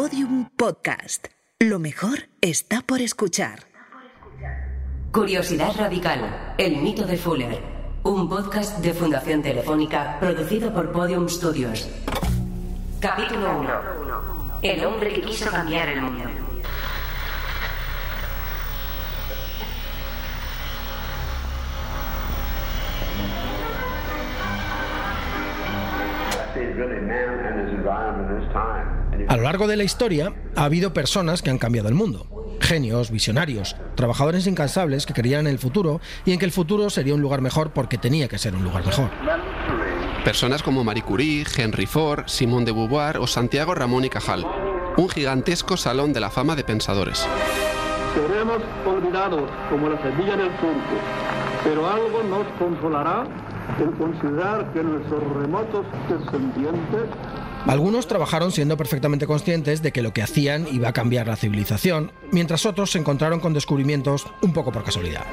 Podium Podcast. Lo mejor está por escuchar. Curiosidad Radical, el mito de Fuller. Un podcast de Fundación Telefónica producido por Podium Studios. Capítulo 1. El hombre que quiso cambiar el mundo. A lo largo de la historia ha habido personas que han cambiado el mundo. Genios, visionarios, trabajadores incansables que creían en el futuro y en que el futuro sería un lugar mejor porque tenía que ser un lugar mejor. Personas como Marie Curie, Henry Ford, Simone de Beauvoir o Santiago Ramón y Cajal. Un gigantesco salón de la fama de pensadores. Seremos olvidados como la semilla en el surco, pero algo nos consolará el considerar que nuestros remotos descendientes algunos trabajaron siendo perfectamente conscientes de que lo que hacían iba a cambiar la civilización, mientras otros se encontraron con descubrimientos un poco por casualidad.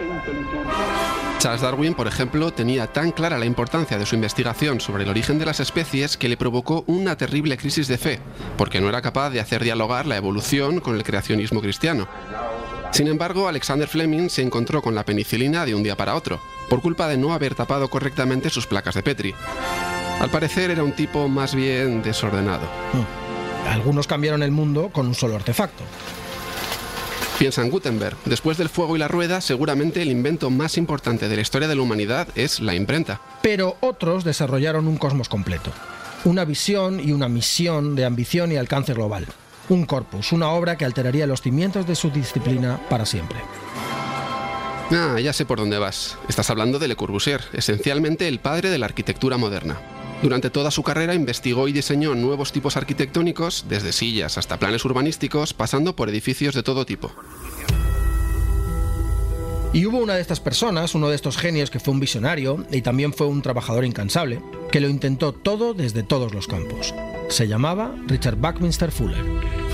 Charles Darwin, por ejemplo, tenía tan clara la importancia de su investigación sobre el origen de las especies que le provocó una terrible crisis de fe, porque no era capaz de hacer dialogar la evolución con el creacionismo cristiano. Sin embargo, Alexander Fleming se encontró con la penicilina de un día para otro, por culpa de no haber tapado correctamente sus placas de Petri. Al parecer era un tipo más bien desordenado. Algunos cambiaron el mundo con un solo artefacto. Piensa en Gutenberg. Después del fuego y la rueda, seguramente el invento más importante de la historia de la humanidad es la imprenta. Pero otros desarrollaron un cosmos completo. Una visión y una misión de ambición y alcance global. Un corpus, una obra que alteraría los cimientos de su disciplina para siempre. Ah, ya sé por dónde vas. Estás hablando de Le Corbusier, esencialmente el padre de la arquitectura moderna. Durante toda su carrera investigó y diseñó nuevos tipos arquitectónicos, desde sillas hasta planes urbanísticos, pasando por edificios de todo tipo. Y hubo una de estas personas, uno de estos genios que fue un visionario y también fue un trabajador incansable, que lo intentó todo desde todos los campos. Se llamaba Richard Buckminster Fuller.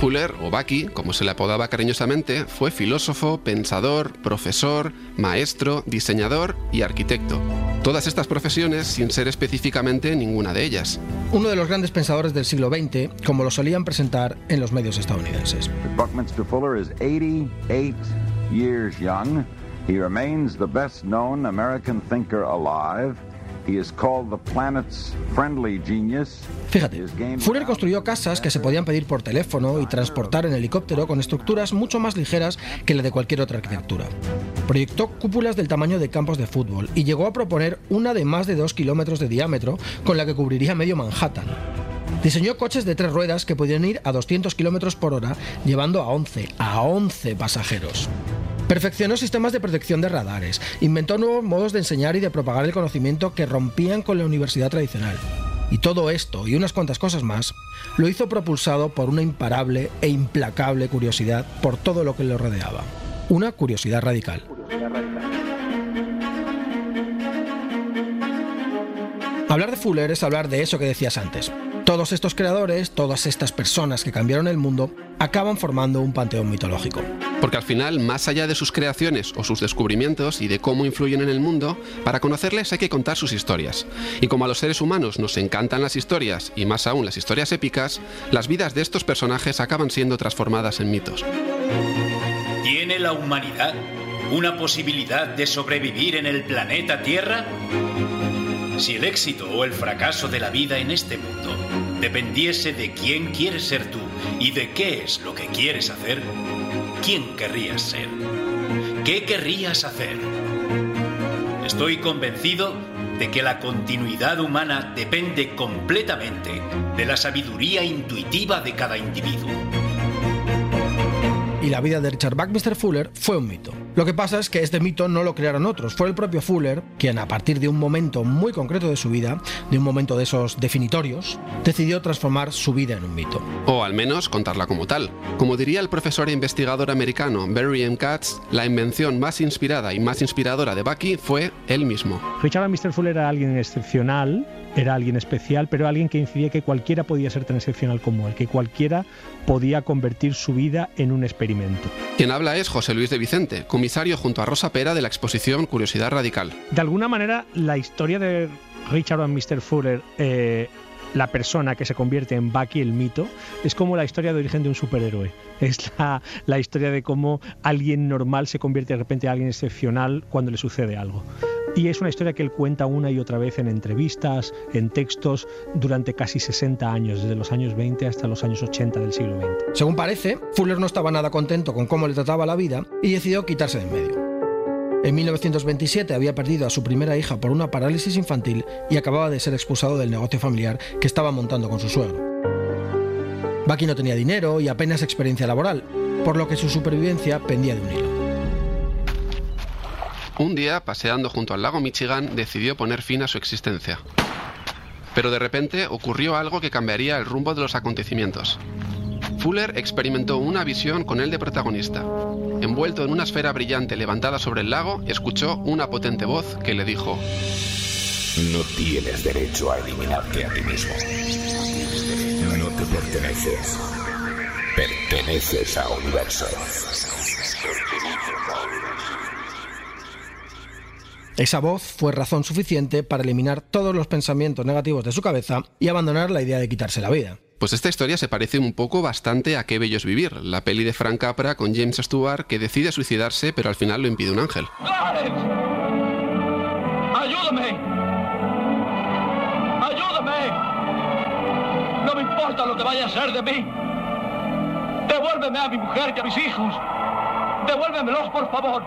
Fuller, o Bucky, como se le apodaba cariñosamente, fue filósofo, pensador, profesor, maestro, diseñador y arquitecto. Todas estas profesiones sin ser específicamente ninguna de ellas. Uno de los grandes pensadores del siglo XX, como lo solían presentar en los medios estadounidenses. Buckminster Fuller is 88 years young. He remains the best known American thinker alive. Fíjate, Fuller construyó casas que se podían pedir por teléfono y transportar en helicóptero con estructuras mucho más ligeras que la de cualquier otra arquitectura. Proyectó cúpulas del tamaño de campos de fútbol y llegó a proponer una de más de 2 kilómetros de diámetro con la que cubriría medio Manhattan. Diseñó coches de tres ruedas que podían ir a 200 kilómetros por hora, llevando a 11, a 11 pasajeros. Perfeccionó sistemas de protección de radares, inventó nuevos modos de enseñar y de propagar el conocimiento que rompían con la universidad tradicional. Y todo esto y unas cuantas cosas más lo hizo propulsado por una imparable e implacable curiosidad por todo lo que le rodeaba. Una curiosidad radical. Hablar de Fuller es hablar de eso que decías antes, todos estos creadores, todas estas personas que cambiaron el mundo, acaban formando un panteón mitológico. Porque al final, más allá de sus creaciones o sus descubrimientos y de cómo influyen en el mundo, para conocerles hay que contar sus historias. Y como a los seres humanos nos encantan las historias, y más aún las historias épicas, las vidas de estos personajes acaban siendo transformadas en mitos. ¿Tiene la humanidad una posibilidad de sobrevivir en el planeta Tierra? Si el éxito o el fracaso de la vida en este mundo dependiese de quién quieres ser tú y de qué es lo que quieres hacer, ¿quién querrías ser? ¿Qué querrías hacer? Estoy convencido de que la continuidad humana depende completamente de la sabiduría intuitiva de cada individuo y la vida de Richard Buckminster Fuller fue un mito. Lo que pasa es que este mito no lo crearon otros, fue el propio Fuller quien a partir de un momento muy concreto de su vida, de un momento de esos definitorios, decidió transformar su vida en un mito. O al menos contarla como tal. Como diría el profesor e investigador americano Barry M. Katz, la invención más inspirada y más inspiradora de Bucky fue él mismo. Richard Buckminster Fuller era alguien excepcional, era alguien especial, pero alguien que incidía que cualquiera podía ser tan excepcional como él, que cualquiera podía convertir su vida en un experimento. Quien habla es José Luis de Vicente, comisario junto a Rosa Pera de la exposición Curiosidad Radical. De alguna manera, la historia de Richard Van Mr. Fuller eh, la persona que se convierte en Bucky, el mito, es como la historia de origen de un superhéroe. Es la, la historia de cómo alguien normal se convierte de repente en alguien excepcional cuando le sucede algo. Y es una historia que él cuenta una y otra vez en entrevistas, en textos, durante casi 60 años, desde los años 20 hasta los años 80 del siglo XX. Según parece, Fuller no estaba nada contento con cómo le trataba la vida y decidió quitarse de en medio. En 1927 había perdido a su primera hija por una parálisis infantil y acababa de ser expulsado del negocio familiar que estaba montando con su suegro. Bucky no tenía dinero y apenas experiencia laboral, por lo que su supervivencia pendía de un hilo. Un día, paseando junto al lago Michigan, decidió poner fin a su existencia. Pero de repente ocurrió algo que cambiaría el rumbo de los acontecimientos. Fuller experimentó una visión con él de protagonista. Envuelto en una esfera brillante levantada sobre el lago, escuchó una potente voz que le dijo, No tienes derecho a eliminarte a ti mismo. No te perteneces. Perteneces a universo. Esa voz fue razón suficiente para eliminar todos los pensamientos negativos de su cabeza y abandonar la idea de quitarse la vida. Pues esta historia se parece un poco bastante a Qué bello es vivir, la peli de Frank Capra con James Stewart que decide suicidarse pero al final lo impide un ángel. ¡Ayúdame! ¡Ayúdame! No me importa lo que vaya a ser de mí. Devuélveme a mi mujer y a mis hijos. Devuélvemelos, por favor.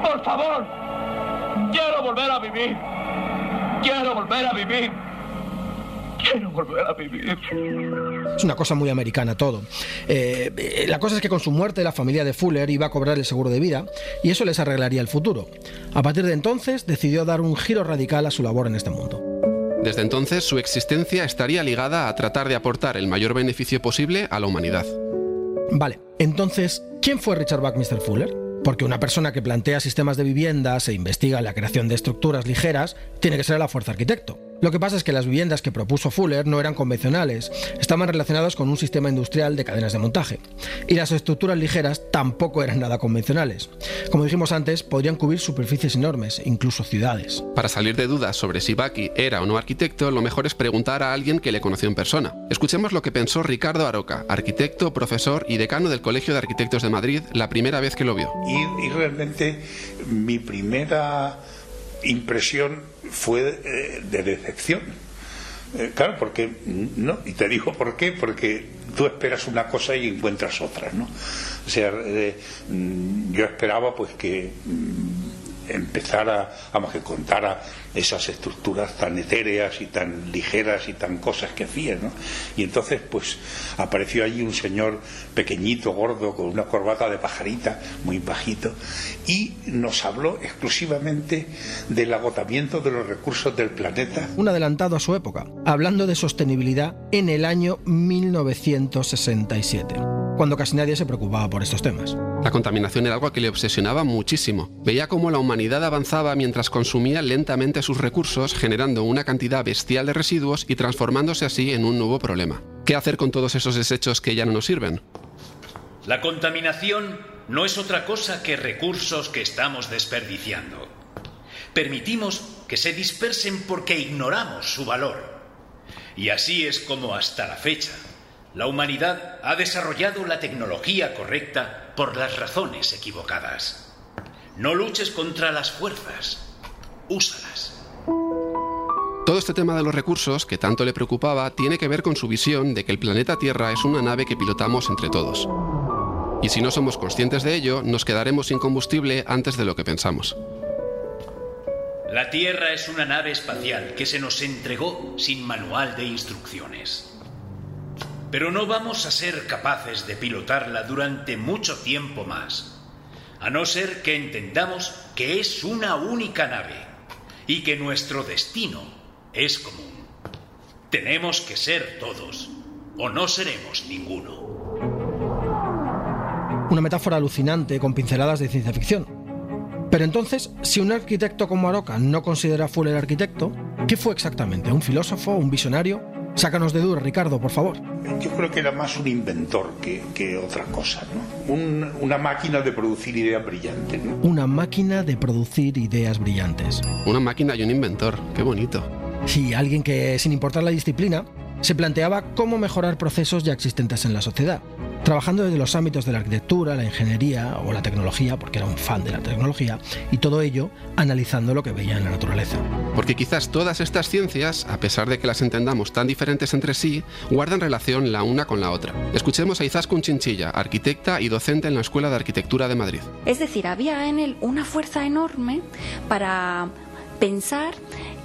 Por favor. Quiero volver a vivir. Quiero volver a vivir. Quiero volver a vivir. Es una cosa muy americana todo. Eh, la cosa es que con su muerte la familia de Fuller iba a cobrar el seguro de vida y eso les arreglaría el futuro. A partir de entonces decidió dar un giro radical a su labor en este mundo. Desde entonces su existencia estaría ligada a tratar de aportar el mayor beneficio posible a la humanidad. Vale, entonces, ¿quién fue Richard Buckminster Fuller? Porque una persona que plantea sistemas de viviendas e investiga la creación de estructuras ligeras tiene que ser a la fuerza arquitecto. Lo que pasa es que las viviendas que propuso Fuller no eran convencionales, estaban relacionadas con un sistema industrial de cadenas de montaje. Y las estructuras ligeras tampoco eran nada convencionales. Como dijimos antes, podrían cubrir superficies enormes, incluso ciudades. Para salir de dudas sobre si Bucky era o no arquitecto, lo mejor es preguntar a alguien que le conoció en persona. Escuchemos lo que pensó Ricardo Aroca, arquitecto, profesor y decano del Colegio de Arquitectos de Madrid, la primera vez que lo vio. Y, y realmente mi primera impresión fue de, de decepción. Eh, claro, porque no, y te digo por qué, porque tú esperas una cosa y encuentras otra, ¿no? O sea, eh, mm, yo esperaba pues que mm, empezara, vamos, que contara esas estructuras tan etéreas y tan ligeras y tan cosas que hacía, ¿no? Y entonces, pues, apareció allí un señor pequeñito, gordo, con una corbata de pajarita, muy bajito, y nos habló exclusivamente del agotamiento de los recursos del planeta. Un adelantado a su época, hablando de sostenibilidad en el año 1967 cuando casi nadie se preocupaba por estos temas. La contaminación era algo que le obsesionaba muchísimo. Veía cómo la humanidad avanzaba mientras consumía lentamente sus recursos, generando una cantidad bestial de residuos y transformándose así en un nuevo problema. ¿Qué hacer con todos esos desechos que ya no nos sirven? La contaminación no es otra cosa que recursos que estamos desperdiciando. Permitimos que se dispersen porque ignoramos su valor. Y así es como hasta la fecha la humanidad ha desarrollado la tecnología correcta por las razones equivocadas. No luches contra las fuerzas, úsalas. Todo este tema de los recursos, que tanto le preocupaba, tiene que ver con su visión de que el planeta Tierra es una nave que pilotamos entre todos. Y si no somos conscientes de ello, nos quedaremos sin combustible antes de lo que pensamos. La Tierra es una nave espacial que se nos entregó sin manual de instrucciones pero no vamos a ser capaces de pilotarla durante mucho tiempo más, a no ser que entendamos que es una única nave y que nuestro destino es común. Tenemos que ser todos, o no seremos ninguno. Una metáfora alucinante con pinceladas de ciencia ficción. Pero entonces, si un arquitecto como Aroca no considera a Fuller arquitecto, ¿qué fue exactamente? ¿Un filósofo? ¿Un visionario? Sácanos de duda, Ricardo, por favor. Yo creo que era más un inventor que, que otra cosa, ¿no? Un, una máquina de producir ideas brillantes, ¿no? Una máquina de producir ideas brillantes. Una máquina y un inventor, qué bonito. Si alguien que, sin importar la disciplina, se planteaba cómo mejorar procesos ya existentes en la sociedad, trabajando desde los ámbitos de la arquitectura, la ingeniería o la tecnología, porque era un fan de la tecnología, y todo ello analizando lo que veía en la naturaleza. Porque quizás todas estas ciencias, a pesar de que las entendamos tan diferentes entre sí, guardan relación la una con la otra. Escuchemos a Izaskun Chinchilla, arquitecta y docente en la Escuela de Arquitectura de Madrid. Es decir, había en él una fuerza enorme para pensar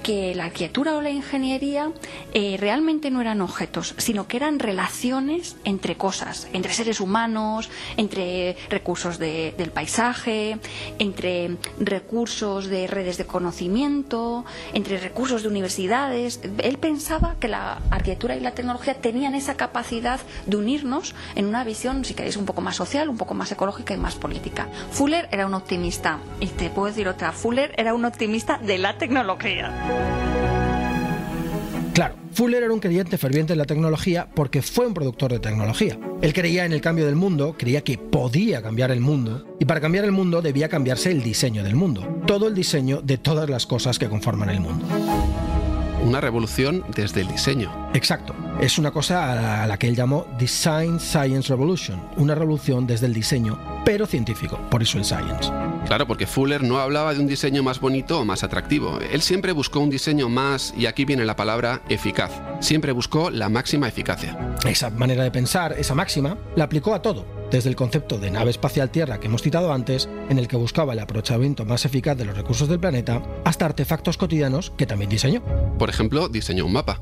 que la arquitectura o la ingeniería eh, realmente no eran objetos, sino que eran relaciones entre cosas, entre seres humanos, entre recursos de, del paisaje, entre recursos de redes de conocimiento, entre recursos de universidades. Él pensaba que la arquitectura y la tecnología tenían esa capacidad de unirnos en una visión, si queréis, un poco más social, un poco más ecológica y más política. Fuller era un optimista, y te puedo decir otra, Fuller era un optimista de la tecnología. Claro, Fuller era un creyente ferviente en la tecnología porque fue un productor de tecnología. Él creía en el cambio del mundo, creía que podía cambiar el mundo, y para cambiar el mundo debía cambiarse el diseño del mundo, todo el diseño de todas las cosas que conforman el mundo. Una revolución desde el diseño. Exacto. Es una cosa a la que él llamó Design Science Revolution, una revolución desde el diseño, pero científico, por eso el science. Claro, porque Fuller no hablaba de un diseño más bonito o más atractivo. Él siempre buscó un diseño más, y aquí viene la palabra, eficaz. Siempre buscó la máxima eficacia. Esa manera de pensar, esa máxima, la aplicó a todo, desde el concepto de nave espacial Tierra que hemos citado antes, en el que buscaba el aprovechamiento más eficaz de los recursos del planeta, hasta artefactos cotidianos que también diseñó. Por ejemplo, diseñó un mapa.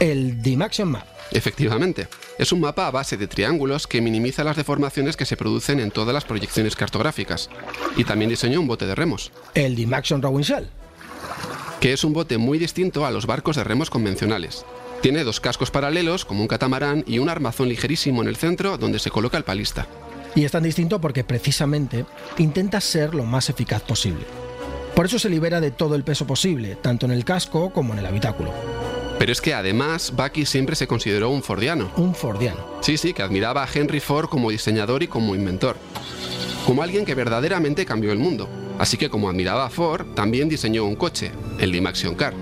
El Dimaxion Map. Efectivamente, es un mapa a base de triángulos que minimiza las deformaciones que se producen en todas las proyecciones cartográficas. Y también diseñó un bote de remos. El Dimaxion Rowing Shell. Que es un bote muy distinto a los barcos de remos convencionales. Tiene dos cascos paralelos, como un catamarán, y un armazón ligerísimo en el centro donde se coloca el palista. Y es tan distinto porque precisamente intenta ser lo más eficaz posible. Por eso se libera de todo el peso posible, tanto en el casco como en el habitáculo. Pero es que además Bucky siempre se consideró un fordiano. Un fordiano. Sí, sí, que admiraba a Henry Ford como diseñador y como inventor. Como alguien que verdaderamente cambió el mundo. Así que como admiraba a Ford, también diseñó un coche, el Dimaxion Car.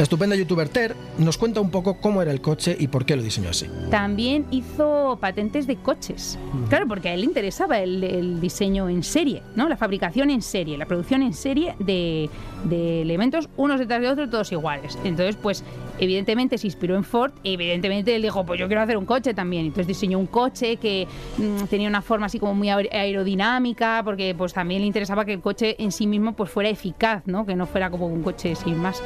La estupenda youtuber Ter nos cuenta un poco cómo era el coche y por qué lo diseñó así. También hizo patentes de coches. Claro, porque a él le interesaba el, el diseño en serie, ¿no? La fabricación en serie, la producción en serie de, de elementos unos detrás de otros, todos iguales. Entonces, pues, evidentemente se inspiró en Ford, evidentemente él dijo, pues yo quiero hacer un coche también. Entonces diseñó un coche que mm, tenía una forma así como muy aer- aerodinámica, porque pues también le interesaba que el coche en sí mismo pues fuera eficaz, ¿no? Que no fuera como un coche sin más.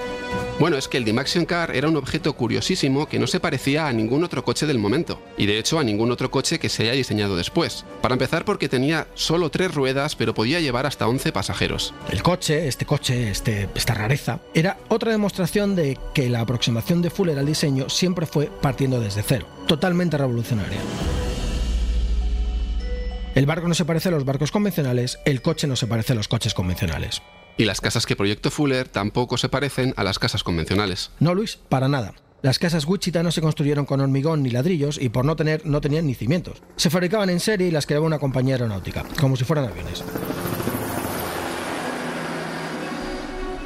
Bueno, es que el Dimaxion Car era un objeto curiosísimo que no se parecía a ningún otro coche del momento, y de hecho a ningún otro coche que se haya diseñado después. Para empezar porque tenía solo tres ruedas, pero podía llevar hasta 11 pasajeros. El coche, este coche, este, esta rareza, era otra demostración de que la aproximación de Fuller al diseño siempre fue partiendo desde cero, totalmente revolucionaria. El barco no se parece a los barcos convencionales, el coche no se parece a los coches convencionales. Y las casas que proyectó Fuller tampoco se parecen a las casas convencionales. No, Luis, para nada. Las casas Wichita no se construyeron con hormigón ni ladrillos y por no tener no tenían ni cimientos. Se fabricaban en serie y las creaba una compañía aeronáutica, como si fueran aviones.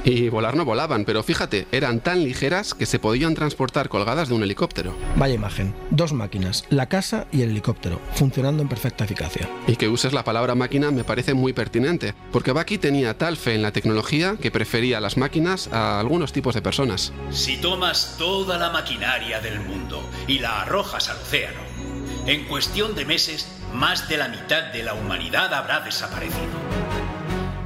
Y volar no volaban, pero fíjate, eran tan ligeras que se podían transportar colgadas de un helicóptero. Vaya imagen, dos máquinas, la casa y el helicóptero, funcionando en perfecta eficacia. Y que uses la palabra máquina me parece muy pertinente, porque Bucky tenía tal fe en la tecnología que prefería las máquinas a algunos tipos de personas. Si tomas toda la maquinaria del mundo y la arrojas al océano, en cuestión de meses, más de la mitad de la humanidad habrá desaparecido.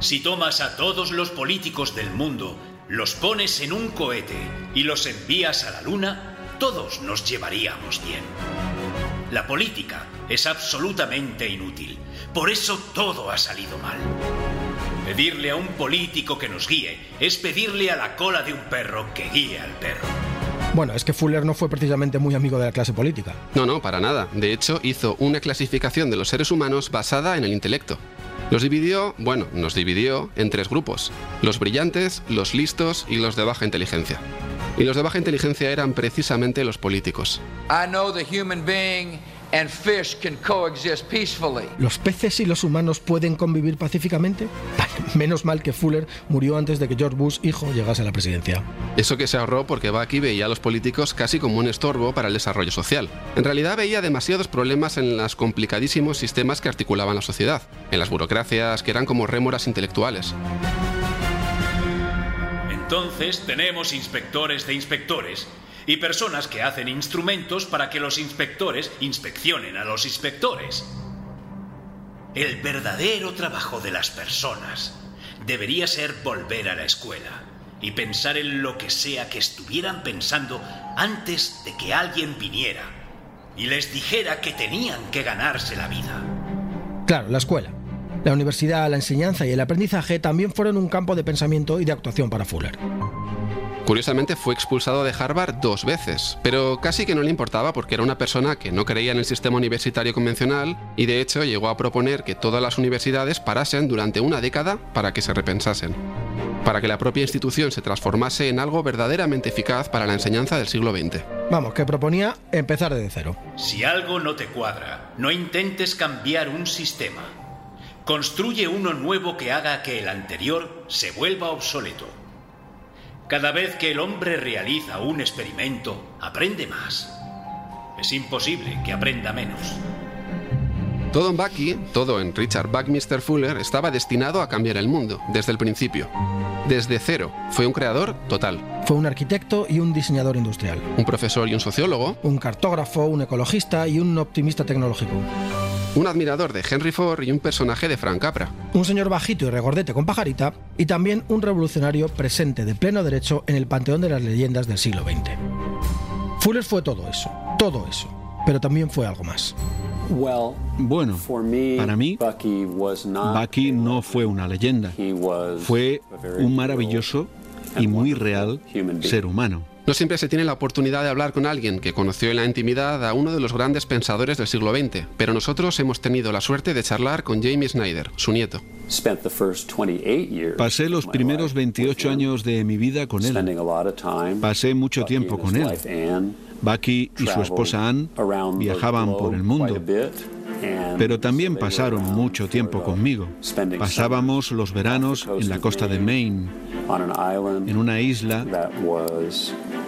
Si tomas a todos los políticos del mundo, los pones en un cohete y los envías a la luna, todos nos llevaríamos bien. La política es absolutamente inútil. Por eso todo ha salido mal. Pedirle a un político que nos guíe es pedirle a la cola de un perro que guíe al perro. Bueno, es que Fuller no fue precisamente muy amigo de la clase política. No, no, para nada. De hecho, hizo una clasificación de los seres humanos basada en el intelecto. Los dividió, bueno, nos dividió en tres grupos. Los brillantes, los listos y los de baja inteligencia. Y los de baja inteligencia eran precisamente los políticos. I know the human being and fish can coexist peacefully. ¿Los peces y los humanos pueden convivir pacíficamente? Vale, Menos mal que Fuller murió antes de que George Bush, hijo, llegase a la presidencia. Eso que se ahorró porque Bucky veía a los políticos casi como un estorbo para el desarrollo social. En realidad veía demasiados problemas en los complicadísimos sistemas que articulaban la sociedad, en las burocracias que eran como rémoras intelectuales. Entonces tenemos inspectores de inspectores y personas que hacen instrumentos para que los inspectores inspeccionen a los inspectores. El verdadero trabajo de las personas debería ser volver a la escuela y pensar en lo que sea que estuvieran pensando antes de que alguien viniera y les dijera que tenían que ganarse la vida. Claro, la escuela. La universidad, la enseñanza y el aprendizaje también fueron un campo de pensamiento y de actuación para Fuller. Curiosamente fue expulsado de Harvard dos veces, pero casi que no le importaba porque era una persona que no creía en el sistema universitario convencional y de hecho llegó a proponer que todas las universidades parasen durante una década para que se repensasen, para que la propia institución se transformase en algo verdaderamente eficaz para la enseñanza del siglo XX. Vamos, que proponía empezar desde cero. Si algo no te cuadra, no intentes cambiar un sistema. Construye uno nuevo que haga que el anterior se vuelva obsoleto. Cada vez que el hombre realiza un experimento, aprende más. Es imposible que aprenda menos. Todo en Bucky, todo en Richard Buckminster Fuller, estaba destinado a cambiar el mundo, desde el principio. Desde cero, fue un creador total. Fue un arquitecto y un diseñador industrial. Un profesor y un sociólogo. Un cartógrafo, un ecologista y un optimista tecnológico. Un admirador de Henry Ford y un personaje de Frank Capra. Un señor bajito y regordete con pajarita. Y también un revolucionario presente de pleno derecho en el panteón de las leyendas del siglo XX. Fuller fue todo eso, todo eso. Pero también fue algo más. Bueno, para mí, Bucky no fue una leyenda. Fue un maravilloso y muy real ser humano. No siempre se tiene la oportunidad de hablar con alguien que conoció en la intimidad a uno de los grandes pensadores del siglo XX, pero nosotros hemos tenido la suerte de charlar con Jamie Snyder, su nieto. Pasé los primeros 28 años de mi vida con él. Pasé mucho tiempo con él. Bucky y su esposa Ann viajaban por el mundo, pero también pasaron mucho tiempo conmigo. Pasábamos los veranos en la costa de Maine, en una isla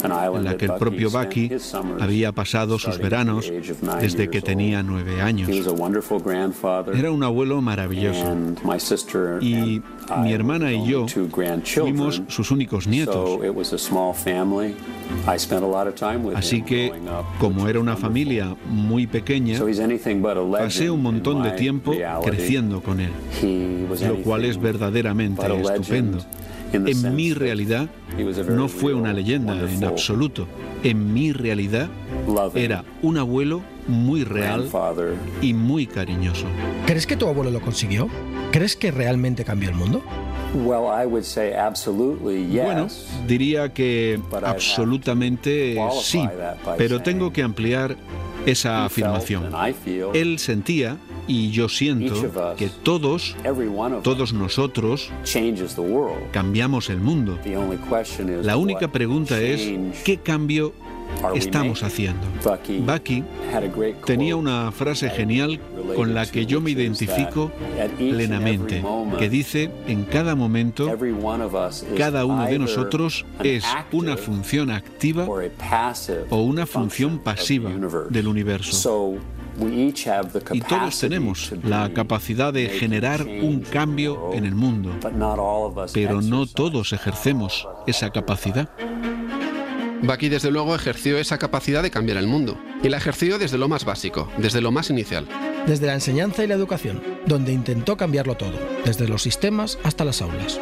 en la que el propio Bucky había pasado sus veranos desde que tenía nueve años. Era un abuelo maravilloso y mi hermana y yo fuimos sus únicos nietos. Así que, como era una familia muy pequeña, pasé un montón de tiempo creciendo con él, lo cual es verdaderamente estupendo. En mi realidad no fue una leyenda en absoluto. En mi realidad era un abuelo muy real y muy cariñoso. ¿Crees que tu abuelo lo consiguió? ¿Crees que realmente cambió el mundo? Bueno, diría que absolutamente sí, pero tengo que ampliar esa afirmación. Él sentía y yo siento que todos, todos nosotros, cambiamos el mundo. La única pregunta es, ¿qué cambio estamos haciendo? Bucky tenía una frase genial con la que yo me identifico plenamente, que dice, en cada momento, cada uno de nosotros es una función activa o una función pasiva del universo. Y todos tenemos la capacidad de generar un cambio en el mundo, pero no todos ejercemos esa capacidad. Bucky desde luego ejerció esa capacidad de cambiar el mundo, y la ejerció desde lo más básico, desde lo más inicial. Desde la enseñanza y la educación, donde intentó cambiarlo todo, desde los sistemas hasta las aulas.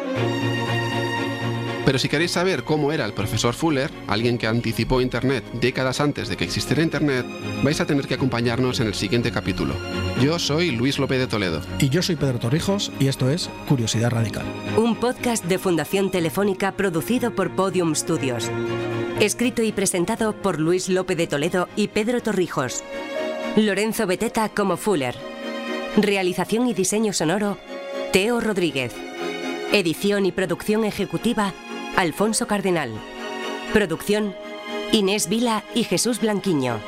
Pero si queréis saber cómo era el profesor Fuller, alguien que anticipó Internet décadas antes de que existiera Internet, vais a tener que acompañarnos en el siguiente capítulo. Yo soy Luis López de Toledo. Y yo soy Pedro Torrijos y esto es Curiosidad Radical. Un podcast de Fundación Telefónica producido por Podium Studios. Escrito y presentado por Luis López de Toledo y Pedro Torrijos. Lorenzo Beteta como Fuller. Realización y diseño sonoro, Teo Rodríguez. Edición y producción ejecutiva, Alfonso Cardenal. Producción, Inés Vila y Jesús Blanquiño.